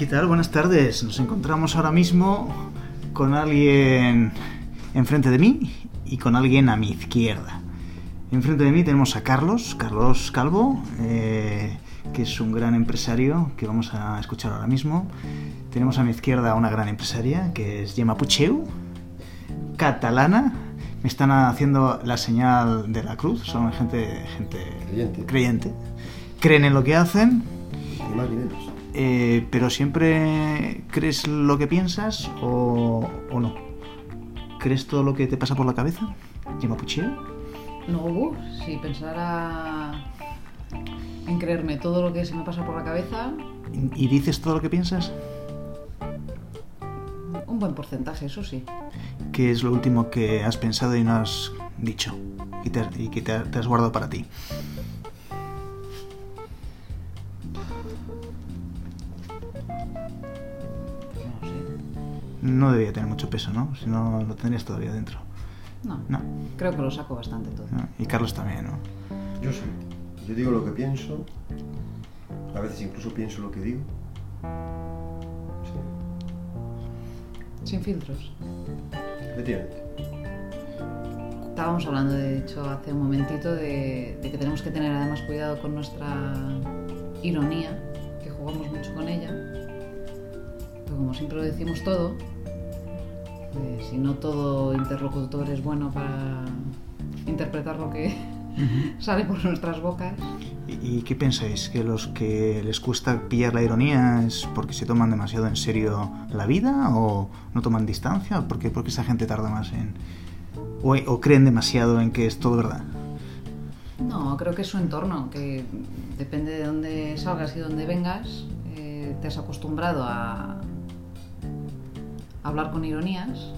¿Qué tal? Buenas tardes. Nos encontramos ahora mismo con alguien enfrente de mí y con alguien a mi izquierda. Enfrente de mí tenemos a Carlos, Carlos Calvo, eh, que es un gran empresario que vamos a escuchar ahora mismo. Tenemos a mi izquierda a una gran empresaria que es Gemma Pucheu, catalana. Me están haciendo la señal de la cruz, son gente, gente Creyente. creyente. Creen en lo que hacen, Ni más ni menos. Eh, pero siempre crees lo que piensas o, o no. ¿Crees todo lo que te pasa por la cabeza? Gemma Pucheu. No, uh, si pensara en creerme todo lo que se me pasa por la cabeza, ¿Y dices todo lo que piensas? un buen porcentaje, eso sí. ¿Qué es lo último que has pensado y no has dicho? Y, te, y que te, te has guardado para ti. No sé. No debería tener mucho peso, ¿no? Si no, lo tendrías todavía dentro. No, No. creo que lo saco bastante todo. ¿no? Y Carlos también, ¿no? Yo sí. Yo digo lo que pienso. A veces incluso pienso lo que digo. Sí. Sin filtros. Efectivamente. Estábamos hablando, de hecho, hace un momentito de, de que tenemos que tener además cuidado con nuestra ironía, que jugamos mucho con ella. Pero como siempre lo decimos todo, pues, si no todo interlocutor es bueno para interpretar lo que sale por nuestras bocas, ¿Y, y qué pensáis? ¿Que los que les cuesta pillar la ironía es porque se toman demasiado en serio la vida o no toman distancia? ¿Por qué, por qué esa gente tarda más en... O, o creen demasiado en que es todo verdad? No, creo que es su entorno, que depende de dónde salgas y dónde vengas, eh, te has acostumbrado a hablar con ironías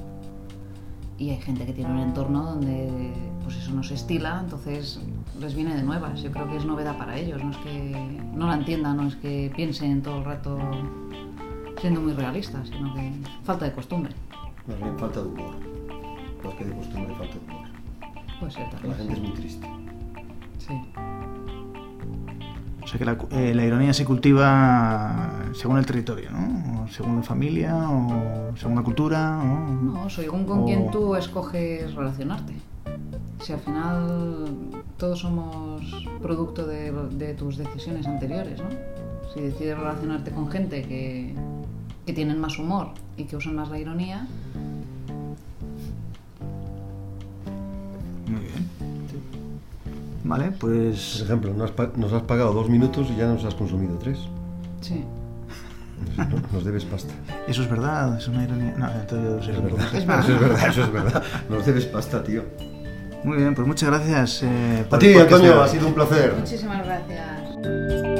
y hay gente que tiene un entorno donde pues eso no se estila, entonces les viene de nuevas. Yo creo que es novedad para ellos, no es que no la entiendan, no es que piensen todo el rato siendo muy realistas, sino que falta de costumbre. Más bien falta de humor. Más que de costumbre, falta de humor. Puede ser La gente es muy triste. Sí. O sea que la, eh, la ironía se cultiva según el territorio, ¿no? O según la familia, o según la cultura, o... No, según con O- quién tú escoges relacionarte. Si al final todos somos producto de, de tus decisiones anteriores, ¿no? Si decides relacionarte con gente que, que tienen más humor y que usan más la ironía, Muy bien. Vale, Por pues... ejemplo, nos has, pa- nos has pagado dos minutos y ya nos has consumido tres. sí. Nos- debes pasta. Eso es verdad, es una ironía... No, entonces yo Es verdad. Es verdad. Eso es verdad, eso es verdad. Nos debes pasta, tío. Muy bien, pues muchas gracias. eh, por A ti, Antonio, ha sido un placer. Muchísimas gracias.